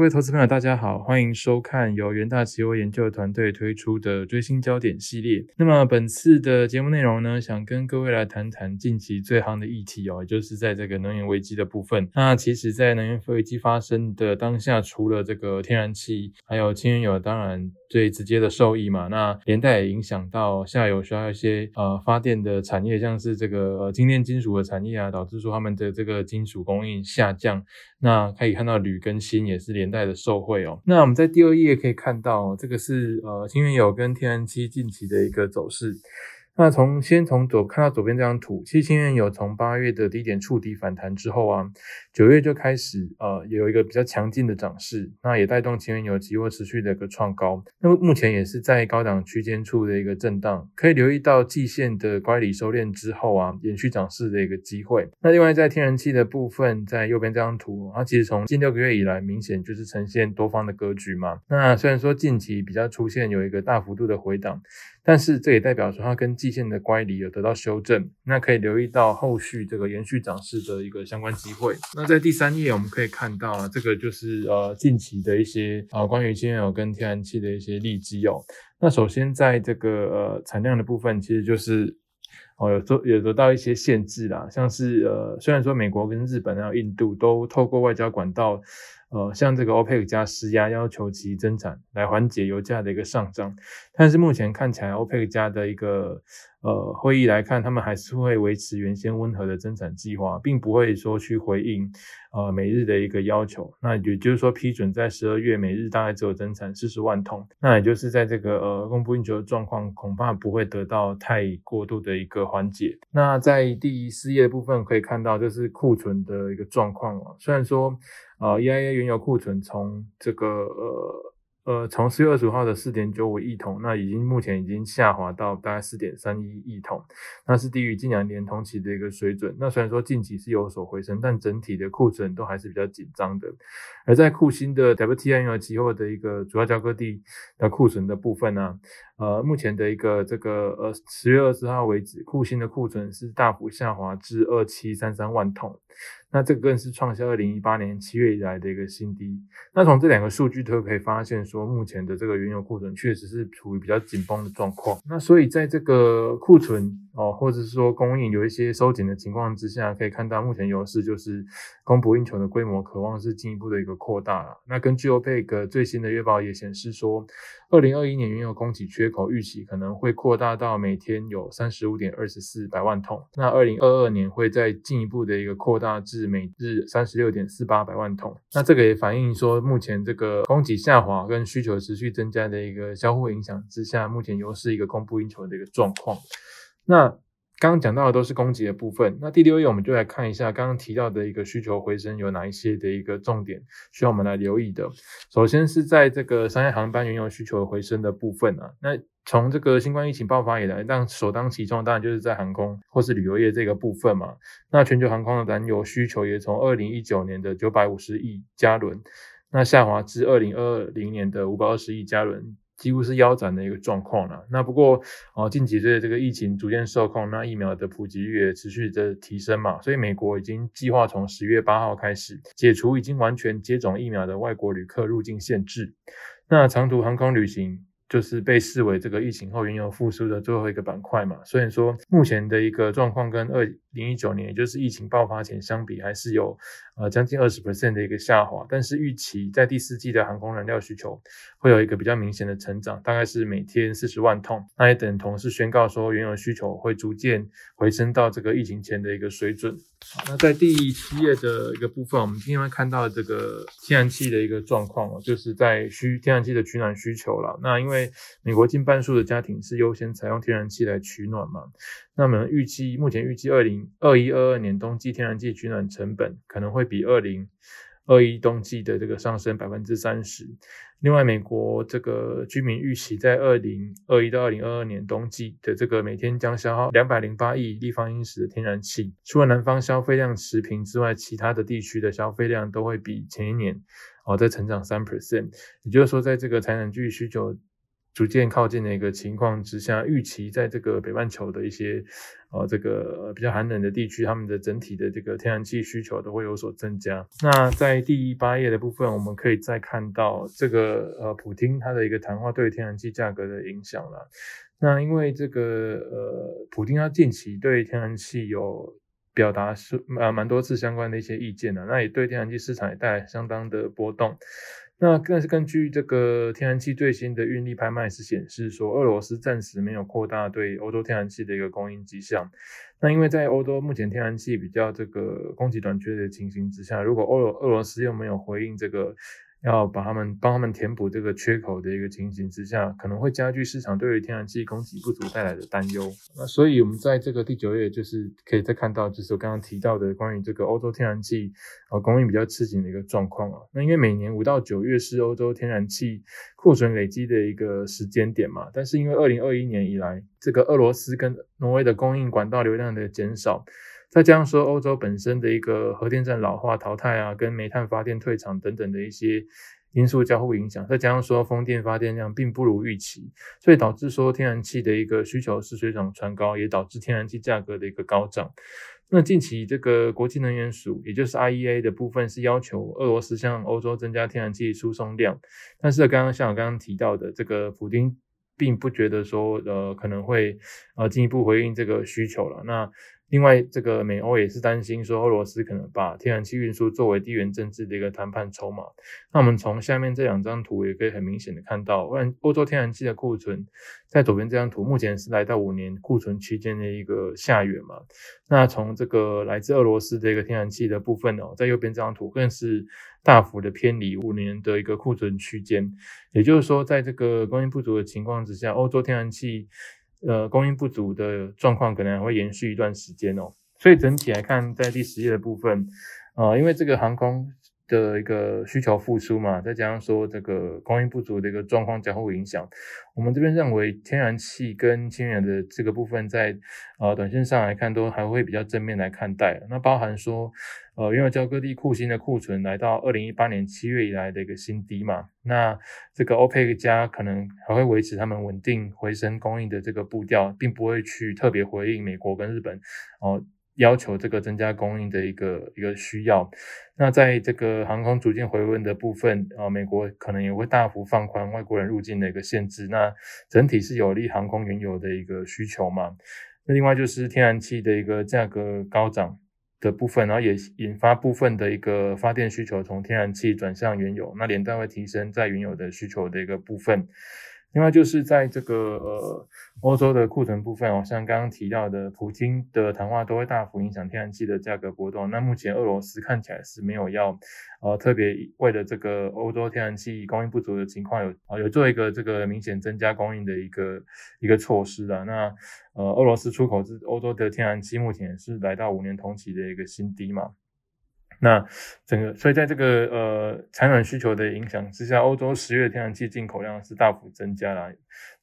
各位投资朋友，大家好，欢迎收看由元大期货研究团队推出的追星焦点系列。那么本次的节目内容呢，想跟各位来谈谈近期最夯的议题哦，也就是在这个能源危机的部分。那其实，在能源危机发生的当下，除了这个天然气，还有氢原油，当然最直接的受益嘛。那连带也影响到下游需要一些呃发电的产业，像是这个呃精炼金属的产业啊，导致说他们的这个金属供应下降。那可以看到铝跟锌也是连带的受惠哦。那我们在第二页可以看到，这个是呃新原油跟天然气近期的一个走势。那从先从左看到左边这张图，其实氢原油从八月的低点触底反弹之后啊，九月就开始呃有一个比较强劲的涨势，那也带动氢原油期货持续的一个创高。那么目前也是在高档区间处的一个震荡，可以留意到季线的乖离收敛之后啊，延续涨势的一个机会。那另外在天然气的部分，在右边这张图，它其实从近六个月以来，明显就是呈现多方的格局嘛。那虽然说近期比较出现有一个大幅度的回档。但是这也代表说它跟季线的乖离有得到修正，那可以留意到后续这个延续涨势的一个相关机会。那在第三页我们可以看到啊，这个就是呃近期的一些呃关于氢油跟天然气的一些利基哦。那首先在这个呃产量的部分，其实就是哦有做有得到一些限制啦，像是呃虽然说美国跟日本还有印度都透过外交管道。呃，向这个 OPEC 加施压，要求其增产来缓解油价的一个上涨，但是目前看起来 OPEC 加的一个呃会议来看，他们还是会维持原先温和的增产计划，并不会说去回应呃每日的一个要求。那也就是说，批准在十二月每日大概只有增产四十万桶，那也就是在这个呃供不应求的状况，恐怕不会得到太过度的一个缓解。那在第四页部分可以看到，这是库存的一个状况啊，虽然说。呃，EIA 原油库存从这个呃。呃，从四月二十五号的四点九五亿桶，那已经目前已经下滑到大概四点三一亿桶，那是低于近两年同期的一个水准。那虽然说近期是有所回升，但整体的库存都还是比较紧张的。而在库欣的 WTI 原油期货的一个主要交割地的库存的部分呢，呃，目前的一个这个呃十月二十号为止，库欣的库存是大幅下滑至二七三三万桶，那这个更是创下二零一八年七月以来的一个新低。那从这两个数据都可以发现。说目前的这个原油库存确实是处于比较紧绷的状况，那所以在这个库存哦，或者是说供应有一些收紧的情况之下，可以看到目前油市就是供不应求的规模，渴望是进一步的一个扩大了。那根据 OPEC 最新的月报也显示说，二零二一年原油供给缺口预期可能会扩大到每天有三十五点二十四百万桶，那二零二二年会再进一步的一个扩大至每日三十六点四八百万桶。那这个也反映说，目前这个供给下滑跟需求持续增加的一个相互影响之下，目前油市一个供不应求的一个状况。那刚刚讲到的都是供给的部分，那第六页我们就来看一下刚刚提到的一个需求回升有哪一些的一个重点需要我们来留意的。首先是在这个商业航班原油需求回升的部分啊，那从这个新冠疫情爆发以来，让首当其冲当然就是在航空或是旅游业这个部分嘛。那全球航空的燃油需求也从二零一九年的九百五十亿加仑。那下滑至二零二零年的五百二十亿加仑，几乎是腰斩的一个状况了。那不过哦，近几岁这个疫情逐渐受控，那疫苗的普及率也持续的提升嘛，所以美国已经计划从十月八号开始解除已经完全接种疫苗的外国旅客入境限制。那长途航空旅行。就是被视为这个疫情后原油复苏的最后一个板块嘛。虽然说目前的一个状况跟二零一九年，也就是疫情爆发前相比，还是有呃将近二十 percent 的一个下滑，但是预期在第四季的航空燃料需求会有一个比较明显的成长，大概是每天四十万桶，那也等同是宣告说原油需求会逐渐回升到这个疫情前的一个水准。那在第七页的一个部分，我们今天会看到这个天然气的一个状况哦，就是在需天然气的取暖需求了。那因为美国近半数的家庭是优先采用天然气来取暖嘛，那么预计目前预计二零二一二二年冬季天然气取暖成本可能会比二零二一冬季的这个上升百分之三十。另外，美国这个居民预期在二零二一到二零二二年冬季的这个每天将消耗两百零八亿立方英尺的天然气。除了南方消费量持平之外，其他的地区的消费量都会比前一年哦再成长三 percent。也就是说，在这个财产具需求逐渐靠近的一个情况之下，预期在这个北半球的一些呃这个比较寒冷的地区，他们的整体的这个天然气需求都会有所增加。那在第八页的部分，我们可以再看到这个呃普京他的一个谈话对天然气价格的影响了。那因为这个呃普京他近期对天然气有表达是呃蛮多次相关的一些意见的，那也对天然气市场也带来相当的波动。那但是根据这个天然气最新的运力拍卖是显示说，俄罗斯暂时没有扩大对欧洲天然气的一个供应迹象。那因为在欧洲目前天然气比较这个供给短缺的情形之下，如果欧俄罗斯又没有回应这个。要把他们帮他们填补这个缺口的一个情形之下，可能会加剧市场对于天然气供给不足带来的担忧。那所以，我们在这个第九页就是可以再看到，就是我刚刚提到的关于这个欧洲天然气呃供应比较吃紧的一个状况啊。那因为每年五到九月是欧洲天然气库存累积的一个时间点嘛，但是因为二零二一年以来，这个俄罗斯跟挪威的供应管道流量的减少。再加上说，欧洲本身的一个核电站老化淘汰啊，跟煤炭发电退场等等的一些因素交互影响，再加上说风电发电量并不如预期，所以导致说天然气的一个需求是水涨船高，也导致天然气价格的一个高涨。那近期这个国际能源署，也就是 IEA 的部分是要求俄罗斯向欧洲增加天然气输送量，但是刚刚像我刚刚提到的，这个普丁并不觉得说呃可能会呃进一步回应这个需求了。那另外，这个美欧也是担心说，俄罗斯可能把天然气运输作为地缘政治的一个谈判筹码。那我们从下面这两张图也可以很明显的看到，欧欧洲天然气的库存，在左边这张图目前是来到五年库存区间的一个下缘嘛。那从这个来自俄罗斯的一个天然气的部分哦，在右边这张图更是大幅的偏离五年的一个库存区间。也就是说，在这个供应不足的情况之下，欧洲天然气。呃，供应不足的状况可能还会延续一段时间哦。所以整体来看，在第十页的部分，呃，因为这个航空的一个需求复苏嘛，再加上说这个供应不足的一个状况相互影响，我们这边认为天然气跟氢源的这个部分，在呃短线上来看都还会比较正面来看待。那包含说。呃，原油交割地库欣的库存来到二零一八年七月以来的一个新低嘛，那这个 OPEC 加可能还会维持他们稳定回升供应的这个步调，并不会去特别回应美国跟日本哦要求这个增加供应的一个一个需要。那在这个航空逐渐回温的部分啊，美国可能也会大幅放宽外国人入境的一个限制，那整体是有利航空原油的一个需求嘛。那另外就是天然气的一个价格高涨。的部分，然后也引发部分的一个发电需求从天然气转向原油，那连带会提升在原油的需求的一个部分。另外就是在这个呃欧洲的库存部分哦，像刚刚提到的，普京的谈话都会大幅影响天然气的价格波动。那目前俄罗斯看起来是没有要呃特别为了这个欧洲天然气供应不足的情况有啊有做一个这个明显增加供应的一个一个措施的。那呃俄罗斯出口至欧洲的天然气目前是来到五年同期的一个新低嘛。那整个，所以在这个呃产暖需求的影响之下，欧洲十月天然气进口量是大幅增加了。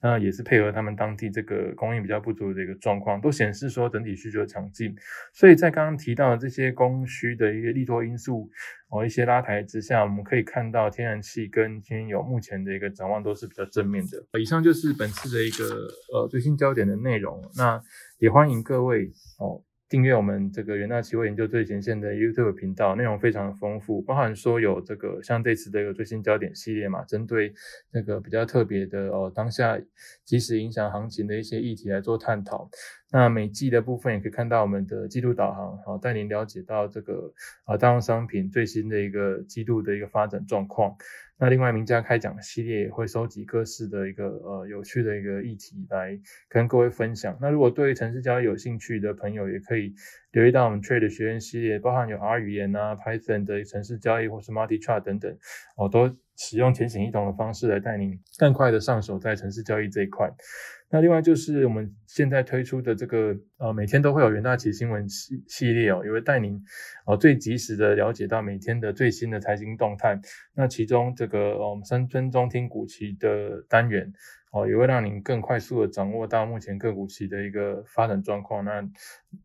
那也是配合他们当地这个供应比较不足的一个状况，都显示说整体需求强劲。所以在刚刚提到的这些供需的一个利多因素哦，一些拉抬之下，我们可以看到天然气跟原油目前的一个展望都是比较正面的。以上就是本次的一个呃最新焦点的内容。那也欢迎各位哦。订阅我们这个元大期货研究最前线的 YouTube 频道，内容非常的丰富，包含说有这个像这次的一个最新焦点系列嘛，针对那个比较特别的哦，当下即时影响行情的一些议题来做探讨。那每季的部分也可以看到我们的季度导航，好带您了解到这个啊大宗商品最新的一个季度的一个发展状况。那另外名家开讲系列也会收集各式的一个呃有趣的一个议题来跟各位分享。那如果对城市交易有兴趣的朋友，也可以留意到我们 Trade 学院系列，包含有 R 语言啊、Python 的城市交易或是 Multi Chart 等等，我，都使用浅显易懂的方式来带您更快的上手在城市交易这一块。那另外就是我们现在推出的这个呃，每天都会有元大旗新闻系系列哦，也会带您哦最及时的了解到每天的最新的财经动态。那其中这个呃我们三分钟听股期的单元哦，也会让您更快速的掌握到目前个股期的一个发展状况。那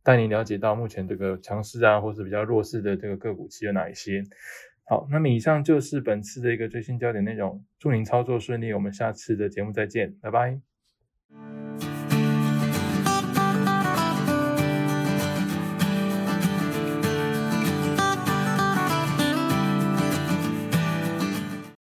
带您了解到目前这个强势啊，或是比较弱势的这个个股期有哪一些。好，那么以上就是本次的一个最新焦点内容，祝您操作顺利，我们下次的节目再见，拜拜。Thank you.